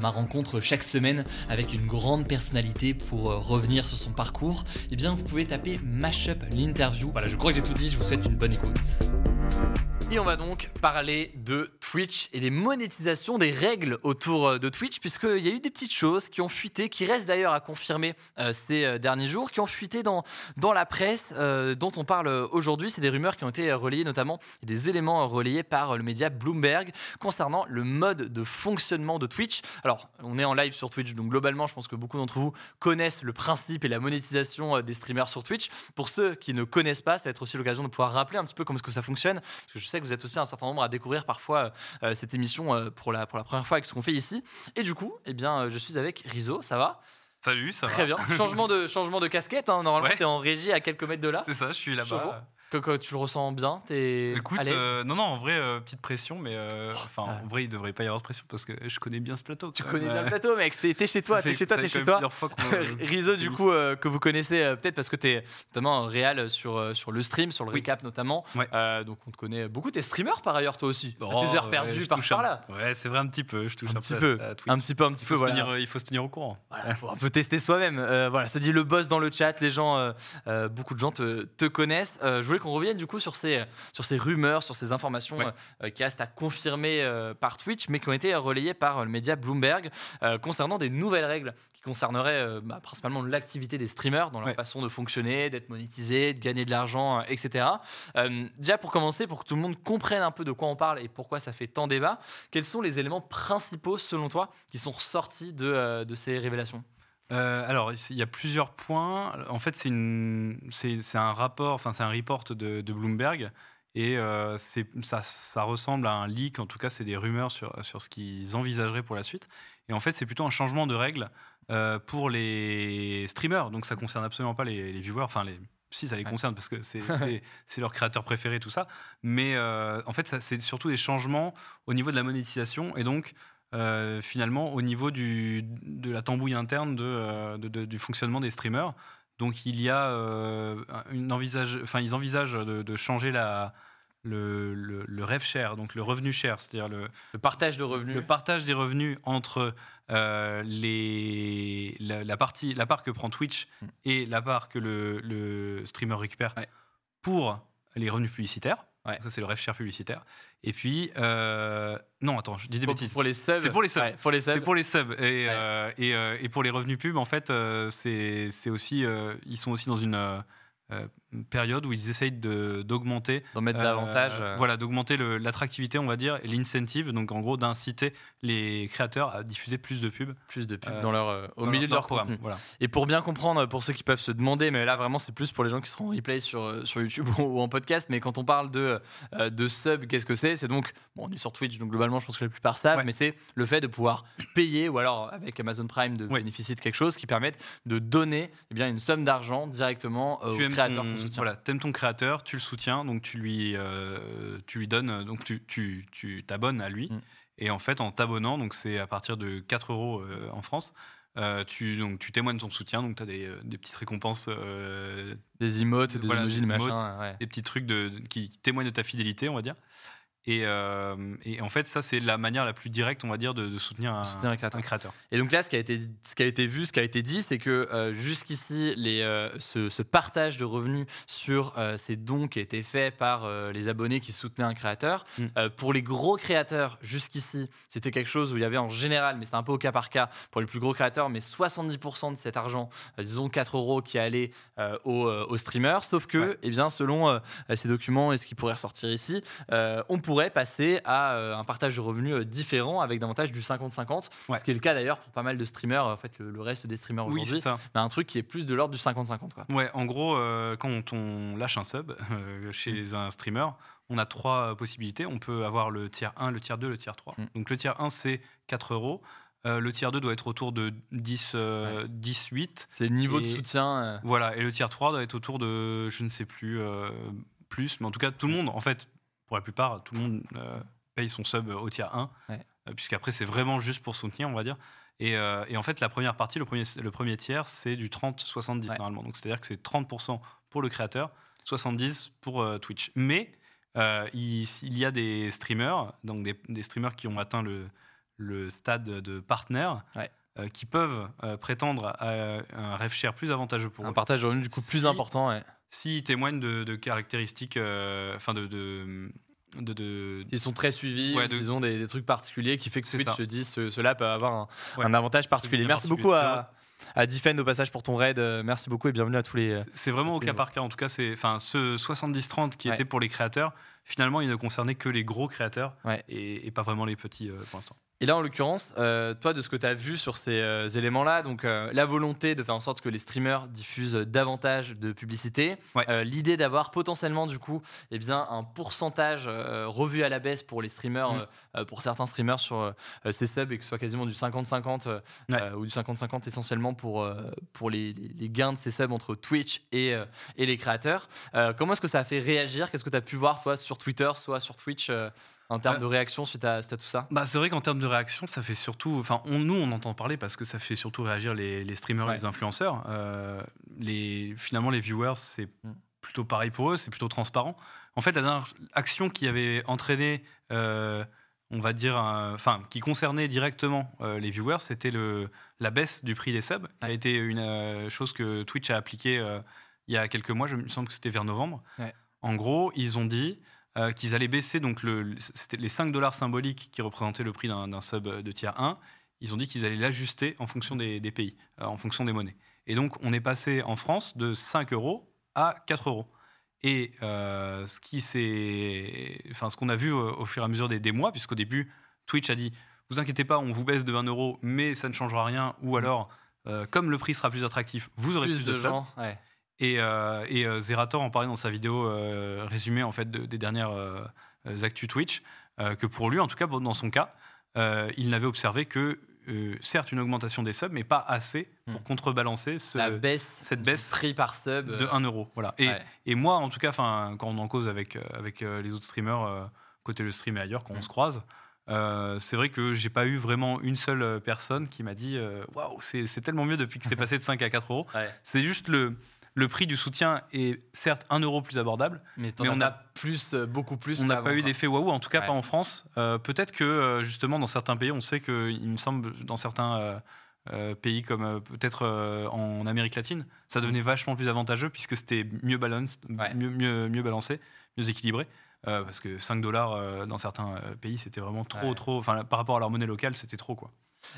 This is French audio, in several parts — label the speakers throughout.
Speaker 1: ma rencontre chaque semaine avec une grande personnalité pour euh, revenir sur son parcours, eh bien vous pouvez taper Mashup l'interview. Voilà, je crois que j'ai tout dit, je vous souhaite une bonne écoute. Et on va donc parler de Twitch et des monétisations, des règles autour euh, de Twitch, puisqu'il y a eu des petites choses qui ont fuité, qui restent d'ailleurs à confirmer euh, ces euh, derniers jours, qui ont fuité dans, dans la presse dont on parle aujourd'hui. C'est des rumeurs qui ont été relayées, notamment des éléments relayés par le média Bloomberg concernant le mode de fonctionnement de Twitch. Alors, on est en live sur Twitch, donc globalement, je pense que beaucoup d'entre vous connaissent le principe et la monétisation des streamers sur Twitch. Pour ceux qui ne connaissent pas, ça va être aussi l'occasion de pouvoir rappeler un petit peu comment est-ce que ça fonctionne, parce que je sais vous êtes aussi un certain nombre à découvrir parfois euh, euh, cette émission euh, pour, la, pour la première fois avec ce qu'on fait ici. Et du coup, eh bien, je suis avec Rizo, ça va?
Speaker 2: Salut, ça
Speaker 1: va. Très bien. Changement de, changement de casquette. Hein. Normalement, tu es en régie à quelques mètres de là.
Speaker 2: C'est ça, je suis là-bas.
Speaker 1: Que, tu le ressens bien es
Speaker 2: Écoute, euh, non, non, en vrai, euh, petite pression, mais euh, oh, enfin, en vrai, il devrait pas y avoir de pression parce que je connais bien ce plateau.
Speaker 1: Tu connais bien le plateau, mec. T'es chez toi, t'es chez toi, t'es chez toi. Rizzo, du coup, que vous connaissez peut-être parce que t'es notamment réel sur, sur le stream, sur le recap notamment. donc on te connaît beaucoup. T'es streamer par ailleurs, toi aussi. Oh, tes heures perdues par là.
Speaker 2: Ouais, c'est vrai, un petit peu. Je touche un,
Speaker 1: petit peu. Un petit peu, un petit peu.
Speaker 2: Il faut se tenir au courant.
Speaker 1: Il faut un peu tester soi-même. Voilà, ça dit le boss dans le chat. Les gens, beaucoup de gens te connaissent. Je voulais qu'on revienne du coup sur sur ces rumeurs, sur ces informations euh, qui restent à confirmer euh, par Twitch, mais qui ont été relayées par euh, le média Bloomberg concernant des nouvelles règles qui concerneraient bah, principalement l'activité des streamers dans leur façon de fonctionner, d'être monétisés, de gagner de l'argent, etc. déjà pour commencer, pour que tout le monde comprenne un peu de quoi on parle et pourquoi ça fait tant débat, quels sont les éléments principaux selon toi qui sont ressortis de, de ces révélations?
Speaker 2: Euh, alors, il y a plusieurs points. En fait, c'est un rapport, enfin, c'est un report de, Bloomberg. Et euh, ça, ça, ressemble à un leak, en tout cas, c'est des rumeurs sur, sur ce qu'ils envisageraient pour la suite. Et en fait, c'est plutôt un changement de règles euh, pour les streamers. Donc, ça concerne absolument pas les, viewers. Enfin, les, si, ça les concerne parce que c'est leur créateur préféré, tout ça. Mais en fait, c'est surtout des changements au niveau de la monétisation. Et donc, euh, finalement au niveau du, de la tambouille interne de, euh, du fonctionnement des streamers. Donc il y a euh, une envisage, enfin ils envisagent de, changer la, le, le, rev share, donc le revenu share, c'est-à-dire le,
Speaker 1: le, partage de revenus,
Speaker 2: le partage des revenus entre les, la, partie, la part que prend Twitch hmm. et la part que le, streamer récupère pour les revenus publicitaires. Ça, c'est le ref share publicitaire. Et puis, euh, non, attends, je dis des bêtises.
Speaker 1: Pour les subs
Speaker 2: C'est pour les subs.
Speaker 1: pour les
Speaker 2: subs. C'est pour les subs. Et, euh, et, euh, et, pour les revenus pub, en fait, c'est aussi, ils sont aussi dans une euh, période où ils essayent d'augmenter.
Speaker 1: D'en mettre davantage.
Speaker 2: Euh, voilà, d'augmenter l'attractivité, on va dire, et l'incentive, donc en gros d'inciter les créateurs à diffuser plus de pubs.
Speaker 1: Plus de pubs dans leur, au milieu de leur, programme. Voilà. Et pour bien comprendre, pour ceux qui peuvent se demander, mais là vraiment c'est plus pour les gens qui seront en replay sur, sur YouTube ou, en podcast, mais quand on parle de, de sub, qu'est-ce que c'est? C'est donc, bon, on est sur Twitch, donc globalement je pense que la plupart savent, mais c'est le fait de pouvoir payer, ou alors avec Amazon Prime de bénéficier de quelque chose qui permette de donner eh bien, une somme d'argent directement au
Speaker 2: voilà, t'aimes ton créateur, tu le soutiens, donc tu lui, euh, tu lui donnes, donc tu, tu, t'abonnes à lui. Mm. Et en fait, en t'abonnant, donc c'est à partir de 4 euros euh, en France, euh, tu, donc, tu témoignes ton soutien, donc tu as des, des, petites récompenses.
Speaker 1: des emotes, des emojis,
Speaker 2: des, petits trucs de, qui témoignent de ta fidélité, on va dire. Et, euh, et en fait, ça, c'est la manière la plus directe, on va dire, de, de soutenir, un,
Speaker 1: Soutenir un créateur.
Speaker 2: un créateur.
Speaker 1: Et donc là, ce qui a été, ce qui a été vu, ce qui a été dit, c'est que euh, jusqu'ici, les, euh, ce, ce partage de revenus sur ces dons qui étaient faits par les abonnés qui soutenaient un créateur,
Speaker 2: Mm.
Speaker 1: pour les gros créateurs, jusqu'ici, c'était quelque chose où il y avait en général, mais c'était un peu au cas par cas, pour les plus gros créateurs, mais 70% de cet argent, disons 4 euros, qui allait aux, aux streamers. Sauf que,
Speaker 2: Ouais.
Speaker 1: eh bien, selon ces documents et ce qui pourrait ressortir ici, on pourrait passer à euh, un partage de revenus euh, différent avec davantage du 50-50.
Speaker 2: Ouais.
Speaker 1: Ce qui est le cas d'ailleurs pour pas mal de streamers, en fait, le, le reste des streamers
Speaker 2: Oui,
Speaker 1: aujourd'hui. mais un truc qui est plus de l'ordre du 50-50. Quoi.
Speaker 2: Ouais, en gros, euh, quand on lâche un sub euh, chez un streamer, on a trois euh, possibilités. On peut avoir le tiers 1, le tiers 2, le tiers 3.
Speaker 1: Mm.
Speaker 2: Donc le tiers 1, c'est 4 euros. Euh, le tiers 2 doit être autour de 10, euh, 10 8.
Speaker 1: C'est le niveau de soutien. euh,
Speaker 2: Voilà, et le tiers 3 doit être autour de, je ne sais plus, euh, plus, mais en tout cas, tout le monde, en fait, pour la plupart, tout le monde euh, paye son sub au tiers 1,
Speaker 1: Ouais.
Speaker 2: euh, puisqu'après, c'est vraiment juste pour soutenir, on va dire. Et, euh, et en fait, la première partie, le premier, le premier tiers, c'est du 30-70
Speaker 1: Ouais.
Speaker 2: normalement. Donc, c'est-à-dire que c'est 30% pour le créateur, 70% pour euh, Twitch. Mais euh, il, il y a des streamers, donc des, des streamers qui ont atteint le, le stade de partenaire,
Speaker 1: Ouais.
Speaker 2: euh, qui peuvent prétendre à un rev share plus avantageux pour
Speaker 1: un
Speaker 2: eux
Speaker 1: partage de revenus du coup plus
Speaker 2: Si-
Speaker 1: important. ouais.
Speaker 2: S'ils témoignent de, de caractéristiques, euh, enfin de, de, de, de-
Speaker 1: Ils sont très suivis,
Speaker 2: Ouais, de-
Speaker 1: ils ont des, des trucs particuliers qui fait que Twitch se dit ce, cela peut avoir un,
Speaker 2: Ouais.
Speaker 1: un avantage particulier. Merci
Speaker 2: particulier.
Speaker 1: beaucoup à, à Defend au passage pour ton raid. euh, Merci beaucoup et bienvenue à tous les.
Speaker 2: c'est vraiment au cas par cas. En tout cas, c'est, enfin, ce 70-30 qui
Speaker 1: Ouais.
Speaker 2: était pour les créateurs, finalement, il ne concernait que les gros créateurs et pas vraiment les petits euh, pour l'instant.
Speaker 1: Et là, en l'occurrence, euh, toi, de ce que tu as vu sur ces euh, éléments-là, donc euh, la volonté de faire en sorte que les streamers diffusent davantage de publicité,
Speaker 2: Ouais.
Speaker 1: l'idée d'avoir potentiellement, du coup, eh bien, un pourcentage revu à la baisse pour les streamers,
Speaker 2: Mm.
Speaker 1: pour certains streamers sur ces subs, et que ce soit quasiment du 50-50 euh,
Speaker 2: Ouais.
Speaker 1: euh, ou du 50-50 essentiellement pour, pour les, gains de ces subs entre Twitch et, et les créateurs. Comment est-ce que ça a fait réagir? Qu'est-ce que tu as pu voir, toi, sur Twitter, soit sur Twitch, en termes
Speaker 2: Euh,
Speaker 1: de réaction suite à, suite à tout ça
Speaker 2: Bah, c'est vrai qu'en termes de réaction, ça fait surtout. Enfin, on- nous, on entend parler parce que ça fait surtout réagir les, les streamers
Speaker 1: Ouais.
Speaker 2: et les influenceurs. Euh, les, finalement, les viewers, c'est
Speaker 1: Mm.
Speaker 2: plutôt pareil pour eux, c'est plutôt transparent. En fait, la dernière action qui avait entraîné, euh, on va dire, enfin, qui concernait directement euh, les viewers, c'était le, la baisse du prix des subs, qui a été une chose que Twitch a appliquée il y a quelques mois, je me semble que c'était vers novembre.
Speaker 1: Ouais.
Speaker 2: En gros, ils ont dit euh, qu'ils allaient baisser donc le, c'était les 5 dollars symboliques qui représentaient le prix d'un d'un sub de tier 1. Ils ont dit qu'ils allaient l'ajuster en fonction des, des pays, euh, en fonction des monnaies. Et donc, on est passé en France de 5 euros à 4 euros. Et euh, ce qui s'est, enfin, ce qu'on a vu au, fur et à mesure des, des mois, puisqu'au début, Twitch a dit vous inquiétez pas, on vous baisse de 20 euros, mais ça ne changera rien. Ou alors, euh, comme le prix sera plus attractif, vous aurez plus,
Speaker 1: plus
Speaker 2: de,
Speaker 1: de gens. ouais.
Speaker 2: Et, euh, et euh, Zerator en parlait dans sa vidéo euh, résumée en fait de- des dernières actus Twitch que pour lui, en tout cas dans son cas, il n'avait observé que euh, certes une augmentation des subs, mais pas assez pour
Speaker 1: Hmm.
Speaker 2: contrebalancer ce,
Speaker 1: la baisse,
Speaker 2: cette baisse
Speaker 1: prix par sub
Speaker 2: de
Speaker 1: euh,
Speaker 2: 1 euro. Voilà. Et,
Speaker 1: ouais.
Speaker 2: et moi, en tout cas, quand on en cause avec avec les autres streamers euh, côté le stream et ailleurs, quand on
Speaker 1: Mm.
Speaker 2: se croise. c'est vrai que j'ai pas eu vraiment une seule personne qui m'a dit waouh c'est c'est tellement mieux depuis que c'est passé de 5 à 4 euros
Speaker 1: Ouais.
Speaker 2: c'est juste le, le prix du soutien est certes 1 euro plus abordable.
Speaker 1: mais,
Speaker 2: mais
Speaker 1: on a plus euh, beaucoup plus
Speaker 2: On n'a pas eu d'effet waouh, en tout cas
Speaker 1: Ouais.
Speaker 2: pas en France. Euh, Peut-être que euh, justement dans certains pays, on sait que, il me semble, dans certains euh, euh, pays comme peut-être en Amérique latine, ça devenait vachement plus avantageux puisque c'était mieux, balance,
Speaker 1: Ouais.
Speaker 2: mieux, mieux, mieux balancé, mieux équilibré. Parce que 5 dollars dans certains pays, c'était vraiment trop,
Speaker 1: Ouais.
Speaker 2: trop. Enfin, par rapport à leur monnaie locale, c'était trop quoi.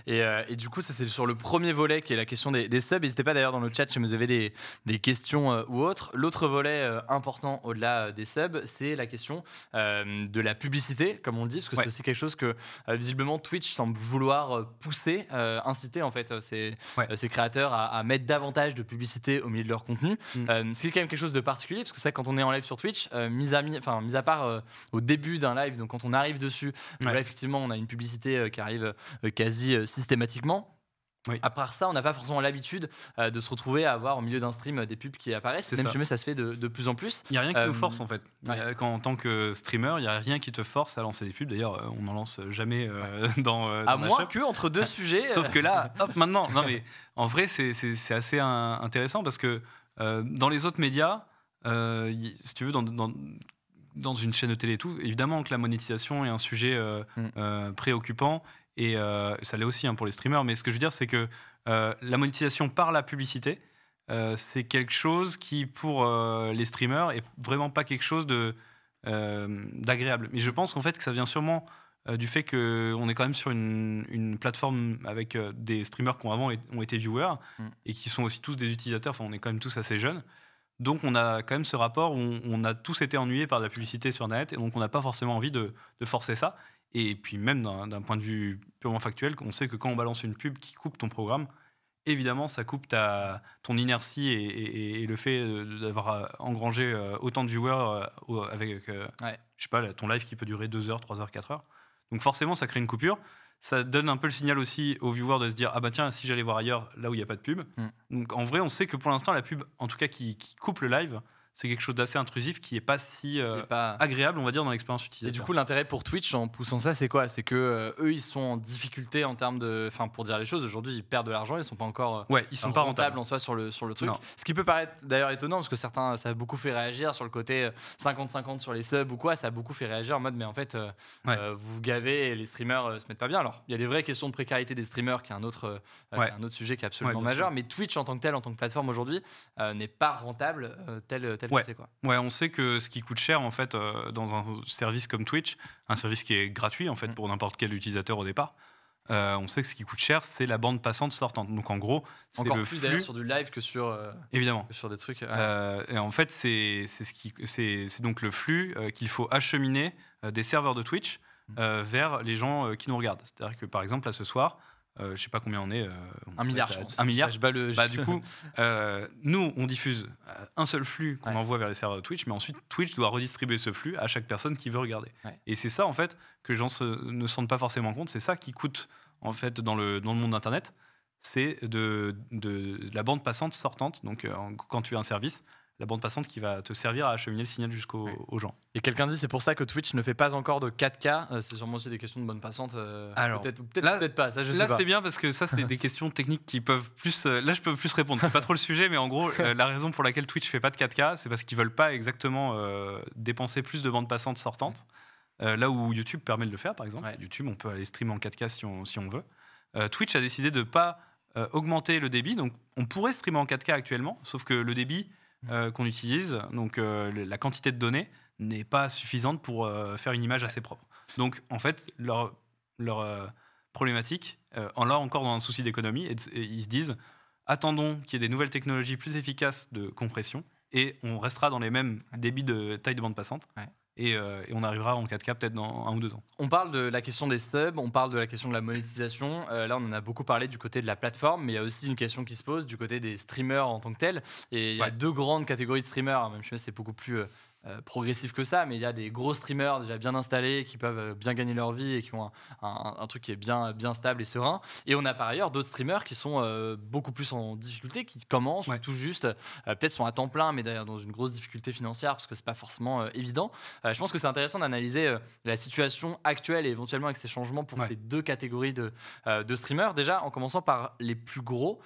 Speaker 1: Et, euh, et du coup, ça c'est sur le premier volet qui est la question des, des subs. N'hésitez pas d'ailleurs dans le chat si vous avez des, des questions euh, ou autres. L'autre volet euh, important au-delà des subs, c'est la question de la publicité, comme on le dit, parce que
Speaker 2: Ouais.
Speaker 1: c'est aussi quelque chose que visiblement Twitch semble vouloir pousser, inciter en fait
Speaker 2: Ouais.
Speaker 1: ces créateurs à, à mettre davantage de publicité au milieu de leur contenu.
Speaker 2: Mm.
Speaker 1: Ce qui est quand même quelque chose de particulier, parce que que quand on est en live sur Twitch, mis, à, mi- enfin, mis à part au début d'un live, donc quand on arrive dessus,
Speaker 2: Ouais.
Speaker 1: là effectivement on a une publicité qui arrive quasi euh, systématiquement.
Speaker 2: Oui.
Speaker 1: À part ça, on n'a pas forcément l'habitude euh, de se retrouver à avoir au milieu d'un stream euh, des pubs qui apparaissent. Même
Speaker 2: ça.
Speaker 1: ça se fait de, de plus en plus.
Speaker 2: Il n'y a rien qui
Speaker 1: Euh,
Speaker 2: nous force en fait.
Speaker 1: ouais.
Speaker 2: Quand, en tant que streamer, il n'y a rien qui te force à lancer des pubs. D'ailleurs, on n'en lance jamais dans,
Speaker 1: À moins que entre deux sujets.
Speaker 2: Sauf que là, hop, maintenant. Non, mais en vrai, c'est- assez un- intéressant parce que dans les autres médias, y- si tu veux, dans, dans- dans une chaîne de télé et tout, évidemment que la monétisation est un sujet mm. préoccupant et ça l'est aussi hein, pour les streamers. Mais ce que je veux dire, c'est que la monétisation par la publicité, c'est quelque chose qui, pour les streamers, est vraiment pas quelque chose de d'agréable. Mais je pense qu'en fait que ça vient sûrement euh, du fait qu'on est quand même sur une, plateforme avec euh, des streamers qui ont avant ont été viewers mm. et qui sont aussi tous des utilisateurs. Enfin, on est quand même tous assez jeunes. Donc, on a quand même ce rapport où on, a tous été ennuyés par la publicité sur Net et donc on n'a pas forcément envie de, forcer ça. Et puis, même d'un point de vue purement factuel, on sait que quand on balance une pub qui coupe ton programme, évidemment, ça coupe ta, ton inertie et, le fait d'avoir euh, engrangé autant de viewers avec, je sais pas, ton live qui peut durer 2 heures, 3 heures, 4 heures. Donc forcément, ça crée une coupure. Ça donne un peu le signal aussi aux viewers de se dire ah bah tiens si j'allais voir ailleurs là où il n'y a pas de pub. Mm. Donc en vrai on sait que pour l'instant la pub en tout cas qui coupe le live c'est quelque chose d'assez intrusif qui n'est pas si euh, agréable, on va dire, dans l'expérience utilisateur.
Speaker 1: Et du coup, l'intérêt pour Twitch en poussant ça, c'est quoi? C'est que euh, eux, ils sont en difficulté en termes de, enfin, pour dire les choses. Aujourd'hui, ils perdent de l'argent, ils sont pas encore,
Speaker 2: euh, ouais, ils sont pas rentables
Speaker 1: en soi sur le sur le truc. Ce qui peut paraître d'ailleurs étonnant parce que certains, ça a beaucoup fait réagir sur le côté 50-50 sur les subs ou quoi. Ça a beaucoup fait réagir en mode, mais en fait, vous gavez et les streamers se mettent pas bien. Alors, il y a des vraies questions de précarité des streamers, qui est un autre, un autre sujet qui est absolument majeur. Mais Twitch en tant que tel, en tant que plateforme aujourd'hui, n'est pas rentable tel c'est quoi
Speaker 2: on sait que ce qui coûte cher en fait euh, dans un service comme Twitch, un service qui est gratuit en fait mm. pour n'importe quel utilisateur au départ, euh, on sait que ce qui coûte cher, c'est la bande passante sortante. Donc en gros,
Speaker 1: c'est
Speaker 2: le
Speaker 1: plus
Speaker 2: flux.
Speaker 1: sur du live que sur euh,
Speaker 2: évidemment
Speaker 1: sur des trucs.
Speaker 2: et en fait, c'est ce qui c'est donc le flux qu'il faut acheminer des serveurs de Twitch mm. vers les gens qui nous regardent. C'est-à-dire que par exemple là ce soir, je sais pas combien on est. Euh,
Speaker 1: un milliard, je pense.
Speaker 2: Un milliard. le... bah, du coup, euh, nous, on diffuse un seul flux qu'on envoie vers les serveurs de Twitch, mais ensuite, Twitch doit redistribuer ce flux à chaque personne qui veut regarder. Et c'est ça, en fait, que les gens se, ne se rendent pas forcément compte. C'est ça qui coûte, en fait, dans le, dans le monde d'Internet. C'est de, de, la bande passante sortante. Donc, quand tu as un service, la bande passante qui va te servir à acheminer le signal jusqu'aux gens.
Speaker 1: Et quelqu'un dit c'est pour ça que Twitch ne fait pas encore de 4K. Euh, c'est sûrement aussi des questions de bande passante.
Speaker 2: Euh, Alors
Speaker 1: peut-être peut pas. Ça, je
Speaker 2: là c'est bien parce que ça c'est des questions techniques qui peuvent plus. Euh, là je peux plus répondre. C'est pas trop le sujet, mais en gros la raison pour laquelle Twitch fait pas de 4K, c'est parce qu'ils veulent pas exactement dépenser plus de bande passante sortante. là où YouTube permet de le faire par exemple. YouTube on peut aller streamer en 4K si on, si on veut. Twitch a décidé de pas augmenter le débit, donc on pourrait streamer en 4K actuellement, sauf que le débit euh, qu'on utilise, donc euh, la quantité de données n'est pas suffisante pour euh, faire une image assez propre. Donc en fait, leur, leur problématique, en là encore dans un souci d'économie, et, ils se disent attendons qu'il y ait des nouvelles technologies plus efficaces de compression et on restera dans les mêmes débits de taille de bande passante. Euh, et, on arrivera en 4K peut-être dans un ou deux ans.
Speaker 1: On parle de la question des subs, on parle de la question de la monétisation. Euh, là, on en a beaucoup parlé du côté de la plateforme, mais il y a aussi une question qui se pose du côté des streamers en tant que tels. Et il y a deux grandes catégories de streamers, même si c'est beaucoup plus euh, progressif que ça, mais il y a des gros streamers déjà bien installés qui peuvent euh, bien gagner leur vie et qui ont un, truc qui est bien, bien stable et serein. Et on a par ailleurs d'autres streamers qui sont euh, beaucoup plus en difficulté, qui commencent tout juste, peut-être sont à temps plein, mais d'ailleurs dans une grosse difficulté financière parce que c'est pas forcément évident. je pense que c'est intéressant d'analyser la situation actuelle et éventuellement avec ces changements pour ces deux catégories de, de streamers. Déjà, en commençant par les plus gros,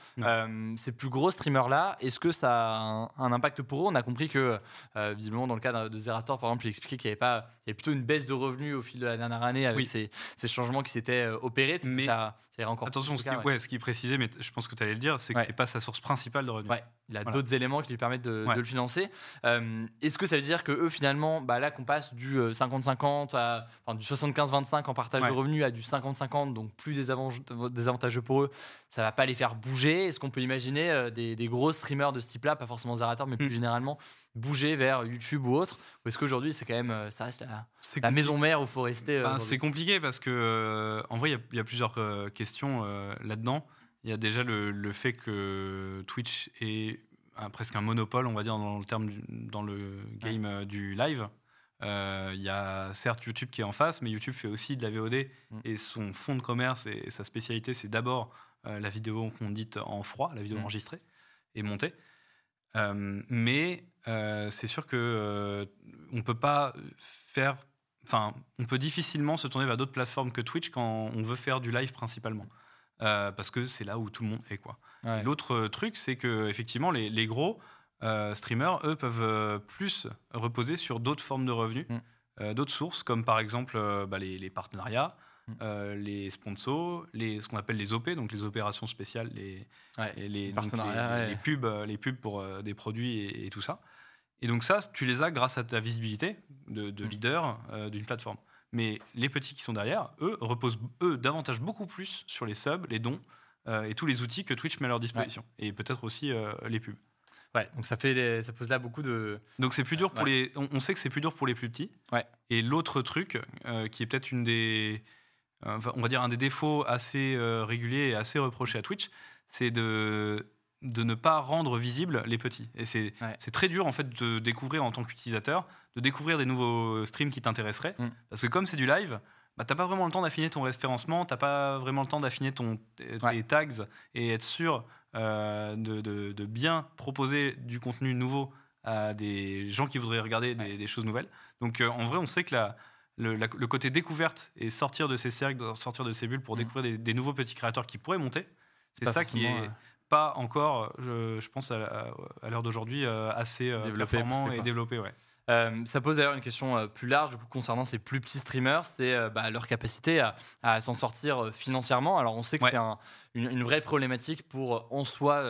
Speaker 1: ces plus gros streamers là, est-ce que ça a un, un, impact pour eux? On a compris que visiblement dans le de Zerator, par exemple, il expliquait qu'il y avait pas, il y avait plutôt une baisse de revenus au fil de la dernière année avec ces, changements qui s'étaient euh, opérés.
Speaker 2: Mais ça, ça encore
Speaker 1: attention,
Speaker 2: ce, qui, ouais. ce qui précisait, mais je pense que tu allais le dire, c'est que c'est pas sa source principale de revenus.
Speaker 1: Ouais. Il a d'autres éléments qui lui permettent de, le financer. Euh, est-ce que ça veut dire que eux, finalement, bah là qu'on passe du 50-50 euh, à enfin, du 75-25 en partage de revenus à du 50-50, donc plus désavantageux pour eux, ça va pas les faire bouger? Est-ce qu'on peut imaginer des, gros streamers de ce type-là, pas forcément Zerator, mais plus hmm. généralement, bouger vers YouTube ou autre? Ou est-ce qu'aujourd'hui, c'est quand même, euh, ça reste la, maison mère où il faut rester euh,
Speaker 2: ben, C'est compliqué parce que, euh, en vrai, il y, a plusieurs questions là-dedans. Il y a déjà le, fait que Twitch est presque un monopole, on va dire, dans le terme, dans le game du live. Il y a certes YouTube qui est en face, mais YouTube fait aussi de la VOD mm. et son fond de commerce et, sa spécialité, c'est d'abord la vidéo qu'on dit en froid, la vidéo mm. enregistrée et montée. Euh, mais euh, c'est sûr que euh, on peut pas faire, enfin, on peut difficilement se tourner vers d'autres plateformes que Twitch quand on veut faire du live principalement, parce que c'est là où tout le monde est quoi. L'autre truc, c'est que effectivement les, les gros streamers, eux, peuvent plus reposer sur d'autres formes de revenus,
Speaker 1: Mm.
Speaker 2: d'autres sources, comme par exemple bah, les, les, partenariats,
Speaker 1: Mm.
Speaker 2: les sponsors, les, ce qu'on appelle les OP, donc les opérations spéciales, les,
Speaker 1: Ouais, partenariats,
Speaker 2: les-
Speaker 1: ouais.
Speaker 2: les pubs, euh, les pubs pour euh, des produits et, et tout ça. Et donc ça, tu les as grâce à ta visibilité de, de
Speaker 1: Mm.
Speaker 2: leader euh, d'une plateforme. Mais les petits qui sont derrière, eux, reposent eux davantage beaucoup plus sur les subs, les dons euh, et tous les outils que Twitch met à leur disposition. Et peut-être aussi euh, les pubs.
Speaker 1: Ouais, donc ça, fait les- ça pose là beaucoup de.
Speaker 2: Donc c'est plus dur pour
Speaker 1: Ouais.
Speaker 2: les. On, on sait que c'est plus dur pour les plus petits.
Speaker 1: Ouais.
Speaker 2: Et l'autre truc, euh, qui est peut-être une des, on va dire un des défauts assez réguliers et assez reprochés à Twitch, c'est de de ne pas rendre visibles les petits. Et c'est
Speaker 1: Ouais.
Speaker 2: c'est très dur en fait de découvrir en tant qu'utilisateur, de découvrir des nouveaux streams qui t'intéresseraient,
Speaker 1: Mm.
Speaker 2: parce que comme c'est du live. Bah, t'as pas vraiment le temps d'affiner ton référencement, t'as pas vraiment le temps d'affiner ton tes
Speaker 1: Ouais.
Speaker 2: tags et être sûr euh, de, de- de bien proposer du contenu nouveau à des gens qui voudraient regarder des,
Speaker 1: Ouais.
Speaker 2: des choses nouvelles. Donc euh, en vrai, on sait que la- le, la- le côté découverte et sortir de ces cercles, sortir de ces bulles pour
Speaker 1: Mm.
Speaker 2: découvrir des, des nouveaux petits créateurs qui pourraient monter, c'est ça qui est
Speaker 1: euh,
Speaker 2: pas encore, je, je pense, à, à- à l'heure d'aujourd'hui, assez
Speaker 1: Développé,
Speaker 2: performant et développé. Ouais.
Speaker 1: Euh, ça pose d'ailleurs une question euh, plus large du coup, concernant ces plus petits streamers, c'est euh, bah, leur capacité à, à s'en sortir financièrement. Alors on sait que
Speaker 2: Ouais.
Speaker 1: c'est un- une, une vraie problématique pour en soi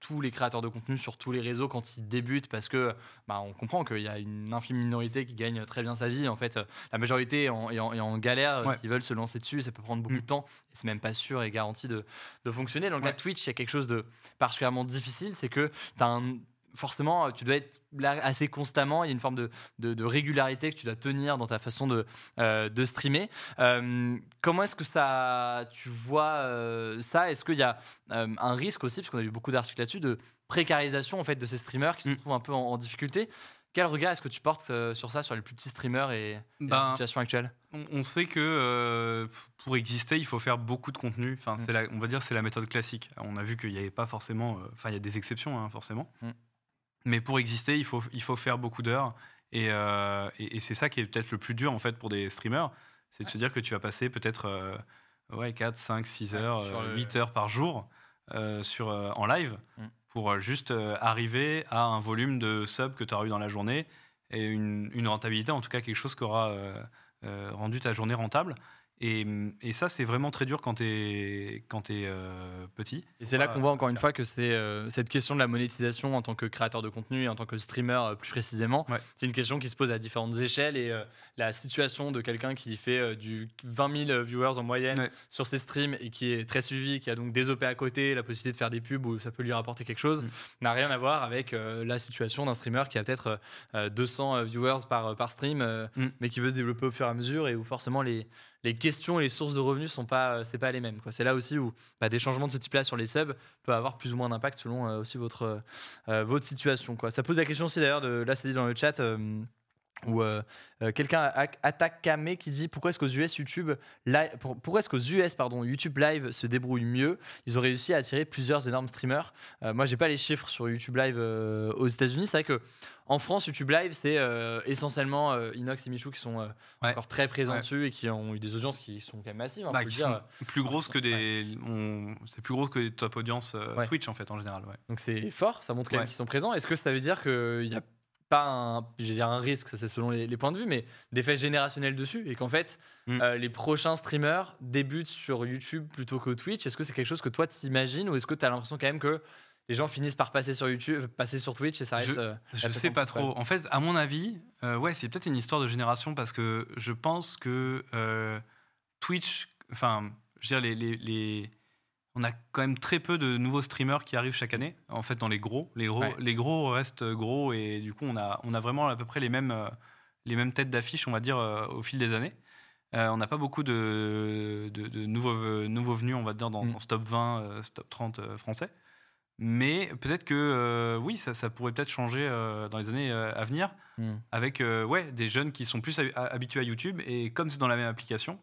Speaker 1: tous les créateurs de contenu sur tous les réseaux quand ils débutent parce que bah, on comprend qu'il y a une infime minorité qui gagne très bien sa vie. En fait, la majorité est en, est en- est en galère.
Speaker 2: Ouais.
Speaker 1: S'ils veulent se lancer dessus, ça peut prendre beaucoup
Speaker 2: Mm.
Speaker 1: de temps et c'est même pas sûr et garanti de, de fonctionner. Donc là,
Speaker 2: Ouais.
Speaker 1: Twitch, il y a quelque chose de particulièrement difficile, c'est que tu as un forcément, tu dois être là assez constamment. Il y a une forme de, de- de régularité que tu dois tenir dans ta façon de, euh, de streamer. Euh, comment est-ce que ça, tu vois euh, ça? Est-ce qu'il y a euh, un risque aussi, parce qu'on a eu beaucoup d'articles là-dessus, de précarisation en fait de ces streamers qui
Speaker 2: Mm.
Speaker 1: se trouvent un peu en, en difficulté? Quel regard est-ce que tu portes euh, sur ça, sur les plus petits streamers et, la
Speaker 2: Ben,
Speaker 1: situation actuelle?
Speaker 2: On, on sait que euh, pour exister, il faut faire beaucoup de contenu. Enfin,
Speaker 1: Mm.
Speaker 2: c'est la- on va dire c'est la méthode classique. On a vu qu'il n'y avait pas forcément, euh, enfin il y a des exceptions hein, forcément.
Speaker 1: Mm.
Speaker 2: Mais pour exister, il faut, il faut faire beaucoup d'heures. Et, euh, et- et c'est ça qui est peut-être le plus dur en fait pour des streamers, c'est de se dire que tu vas passer peut-être euh, ouais, 4, 5, 6
Speaker 1: Ouais,
Speaker 2: heures,
Speaker 1: sur
Speaker 2: euh,
Speaker 1: le-
Speaker 2: 8 heures par jour sur, en live
Speaker 1: Mm.
Speaker 2: pour juste arriver à un volume de subs que tu auras eu dans la journée et une, une rentabilité, en tout cas quelque chose qui aura rendu ta journée rentable. Et, et ça, c'est vraiment très dur quand tu es, quand es, euh, petit.
Speaker 1: Et c'est là qu'on voit encore une fois que c'est euh, cette question de la monétisation en tant que créateur de contenu et en tant que streamer euh, plus précisément.
Speaker 2: Ouais.
Speaker 1: C'est une question qui se pose à différentes échelles et la situation de quelqu'un qui fait du 20 000 viewers en moyenne
Speaker 2: Ouais.
Speaker 1: sur ses streams et qui est très suivi, qui a donc des OP à côté, la possibilité de faire des pubs où ça peut lui rapporter quelque chose,
Speaker 2: Mm.
Speaker 1: n'a rien à voir avec la situation d'un streamer qui a peut-être euh, 200 viewers par, par stream,
Speaker 2: Mm.
Speaker 1: mais qui veut se développer au fur et à mesure et où forcément les, les questions et les sources de revenus sont pas, euh, c'est pas les mêmes. C'est là aussi où bah, des changements de ce type-là sur les subs peut avoir plus ou moins d'impact selon euh, aussi votre, euh, votre situation. Quoi. Ça pose la question aussi d'ailleurs, là c'est dit dans le chat, où euh, euh, quelqu'un attaque Kame qui dit pourquoi est-ce qu'aux US YouTube li- pour- pourquoi est-ce qu'aux US pardon YouTube Live se débrouille mieux? Ils ont réussi à attirer plusieurs énormes streamers Euh, moi j'ai pas les chiffres sur YouTube Live euh, aux États-Unis c'est vrai que en France YouTube Live c'est essentiellement Inox et Michou qui sont
Speaker 2: Ouais.
Speaker 1: encore très présents
Speaker 2: Ouais.
Speaker 1: dessus et qui ont eu des audiences qui sont quand même massives hein,
Speaker 2: Bah, qui
Speaker 1: dire.
Speaker 2: sont plus grosses que des. C'est plus gros que des top audience
Speaker 1: Ouais.
Speaker 2: Twitch en fait en général.
Speaker 1: Donc c'est fort, ça montre quand même qu'ils sont présents. Est-ce que ça veut dire qu'il n'y a pas un, je vais dire un risque, ça c'est selon les, les points de vue, mais d'effet générationnel dessus et qu'en fait
Speaker 2: Mm.
Speaker 1: euh, les prochains streamers débutent sur YouTube plutôt qu'au Twitch Est-ce que c'est quelque chose que toi t'imagines ou est-ce que tu as l'impression quand même que les gens finissent par passer sur YouTube, passer sur Twitch et ça reste.
Speaker 2: Je-
Speaker 1: euh,
Speaker 2: Je sais pas trop. En fait, à mon avis, euh, ouais, c'est peut-être une histoire de génération parce que je pense que euh, Twitch, enfin, je veux dire, les, les- les- on a quand même très peu de nouveaux streamers qui arrivent chaque année. En fait, dans les gros, les gros,
Speaker 1: Ouais.
Speaker 2: les gros restent gros et du coup, on a, on a vraiment à peu près les mêmes, euh, les mêmes têtes d'affiche, on va dire, euh, au fil des années. Euh, on n'a pas beaucoup de, de- de nouveaux, nouveaux venus, on va dire, dans,
Speaker 1: Mm.
Speaker 2: dans ce top 20, euh, ce top 30 euh, français. Mais peut-être que euh, oui, ça, ça pourrait peut-être changer euh, dans les années à venir
Speaker 1: Mm.
Speaker 2: avec ouais, des jeunes qui sont plus hab- habitués à YouTube et comme c'est dans la même application,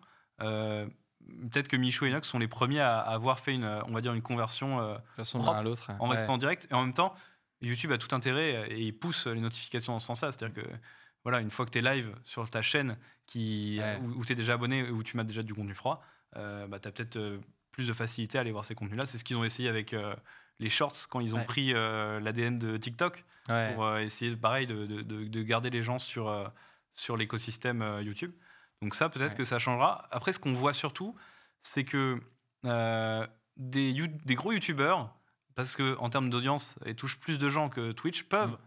Speaker 2: peut-être que Michou et Enoch sont les premiers à, à avoir fait une, euh, on va dire une conversion euh, propre,
Speaker 1: à l'autre.
Speaker 2: en
Speaker 1: ouais.
Speaker 2: restant en direct. Et en même temps, YouTube a tout intérêt euh, et il pousse les notifications dans ce sens-là. C'est-à-dire que voilà, une fois que tu es live sur ta chaîne qui,
Speaker 1: Ouais.
Speaker 2: où, tu es déjà abonné, où tu m'as déjà du contenu froid, euh, bah, tu as peut-être euh, plus de facilité à aller voir ces contenus-là. C'est ce qu'ils ont essayé avec les shorts quand ils ont
Speaker 1: Ouais.
Speaker 2: pris l'ADN de TikTok pour essayer, pareil, de, de- de- de garder les gens sur, sur l'écosystème YouTube. Donc ça, peut-être
Speaker 1: Ouais.
Speaker 2: que ça changera. Après, ce qu'on voit surtout, c'est que euh, des, gros YouTubeurs, parce que en termes d'audience, ils touchent plus de gens que Twitch, peuvent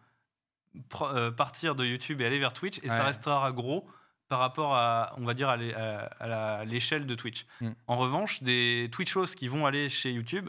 Speaker 2: pro- euh, partir de YouTube et aller vers Twitch, et
Speaker 1: Ouais.
Speaker 2: ça restera gros par rapport à, on va dire, à l'échelle de Twitch.
Speaker 1: Mm.
Speaker 2: En revanche, des Twitchos qui vont aller chez YouTube,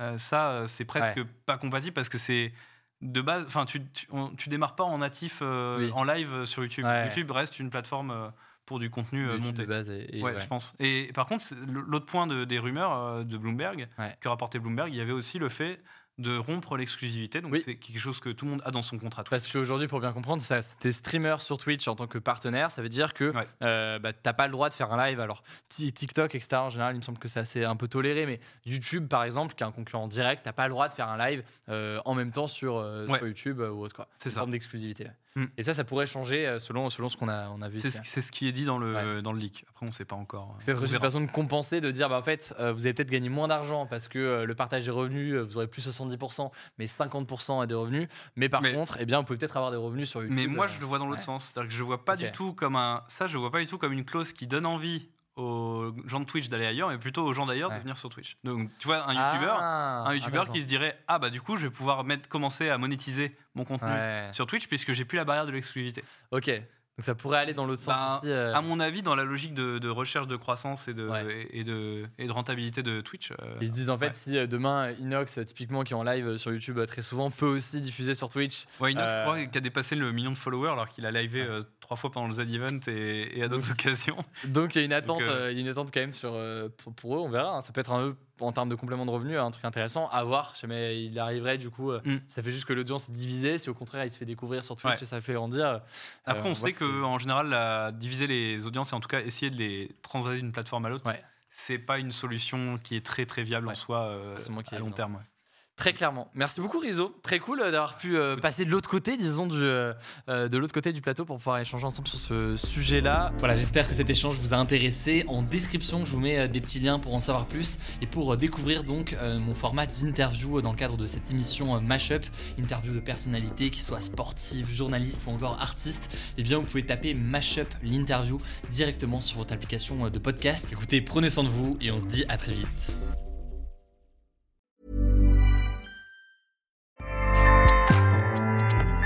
Speaker 2: euh, ça, c'est presque
Speaker 1: Ouais.
Speaker 2: pas compatible parce que c'est de base, enfin, tu, tu, on- tu démarres pas en natif, euh,
Speaker 1: Oui.
Speaker 2: en live sur YouTube.
Speaker 1: Ouais.
Speaker 2: YouTube reste une plateforme pour du contenu euh, monté.
Speaker 1: de base et, et-
Speaker 2: ouais,
Speaker 1: ouais.
Speaker 2: je pense. Et par contre, l'autre point de- des rumeurs euh, de Bloomberg,
Speaker 1: Ouais.
Speaker 2: que rapportait Bloomberg, il y avait aussi le fait de rompre l'exclusivité. Donc,
Speaker 1: Oui.
Speaker 2: c'est quelque chose que tout le monde a dans son contrat.
Speaker 1: Parce
Speaker 2: Twitch.
Speaker 1: qu'aujourd'hui, pour bien comprendre, ça, t'es streamer sur Twitch en tant que partenaire, ça veut dire que
Speaker 2: Ouais.
Speaker 1: euh, bah, t'as pas le droit de faire un live. Alors, Ti- TikTok, etc., en général, il me semble que c'est assez un peu toléré, mais YouTube, par exemple, qui est un concurrent direct, t'as pas le droit de faire un live euh, en même temps sur, euh,
Speaker 2: Ouais.
Speaker 1: sur YouTube euh, ou autre. quoi.
Speaker 2: C'est ça.
Speaker 1: forme d'exclusivité.
Speaker 2: Mm.
Speaker 1: Et ça, ça pourrait changer selon, selon ce qu'on a, on a vu
Speaker 2: C'est ce, c'est ce qui est dit dans le,
Speaker 1: Ouais.
Speaker 2: dans le leak. Après, on ne sait pas encore.
Speaker 1: C'est une façon de compenser, de dire bah, en fait, vous avez peut-être gagné moins d'argent parce que le partage des revenus, vous aurez plus 70%, mais 50% des revenus. Mais par
Speaker 2: Mais-
Speaker 1: contre, eh bien, vous pouvez peut-être avoir des revenus sur YouTube.
Speaker 2: Mais moi,
Speaker 1: euh,
Speaker 2: je le vois dans l'autre
Speaker 1: ouais.
Speaker 2: sens. C'est-à-dire que je vois pas du tout comme un. Ça, je vois pas du tout comme une clause qui donne envie aux gens de Twitch d'aller ailleurs, mais plutôt aux gens d'ailleurs
Speaker 1: Ouais.
Speaker 2: de venir sur Twitch. Donc, tu vois, un YouTuber,
Speaker 1: Ah,
Speaker 2: un YouTuber
Speaker 1: intéressant.
Speaker 2: qui se dirait Ah, bah, du coup, je vais pouvoir mettre, commencer à monétiser mon contenu
Speaker 1: Ouais.
Speaker 2: sur Twitch puisque j'ai plus la barrière de l'exclusivité.
Speaker 1: Ok. Donc ça pourrait aller dans l'autre sens
Speaker 2: Ben,
Speaker 1: aussi. euh,
Speaker 2: À mon avis, dans la logique de, de recherche de croissance et de,
Speaker 1: Ouais.
Speaker 2: et, de, et de rentabilité de Twitch. euh,
Speaker 1: Ils se disent en fait
Speaker 2: ouais.
Speaker 1: si euh, demain Inox typiquement qui est en live sur YouTube très souvent peut aussi diffuser sur Twitch.
Speaker 2: Ouais, Inox, je
Speaker 1: Euh,
Speaker 2: crois, qui a dépassé le million de followers alors qu'il a livé
Speaker 1: Ouais.
Speaker 2: trois fois pendant le Z-Event et, et à d'autres occasions.
Speaker 1: Donc il y a une attente, il y a une attente quand même sur pour, pour eux. On verra. hein. Ça peut être un peu en termes de complément de revenus un truc intéressant à voir. Mais il arriverait du coup. euh,
Speaker 2: Mm.
Speaker 1: Ça fait juste que l'audience est divisée. Si au contraire il se fait découvrir sur Twitch
Speaker 2: Ouais.
Speaker 1: et ça fait grandir. euh,
Speaker 2: Après,
Speaker 1: on
Speaker 2: on, sait qu'en général, la, diviser les audiences et en tout cas essayer de les translater d'une plateforme à l'autre,
Speaker 1: Ouais.
Speaker 2: c'est pas une solution qui est très très viable
Speaker 1: Ouais.
Speaker 2: en soi euh,
Speaker 1: C'est moi qui
Speaker 2: à long terme.
Speaker 1: Très clairement. Merci beaucoup Rizzo. Très cool euh, d'avoir pu euh, passer de l'autre côté, disons, du, euh, de l'autre côté du plateau pour pouvoir échanger ensemble sur ce sujet-là. Voilà, j'espère que cet échange vous a intéressé. En description, je vous mets des petits liens pour en savoir plus et pour découvrir donc mon format d'interview dans le cadre de cette émission Mashup, interview de personnalités qui soient sportives, journalistes ou encore artistes. Eh bien, vous pouvez taper Mashup l'interview directement sur votre application de podcast. Écoutez, prenez soin de vous et on se dit à très vite.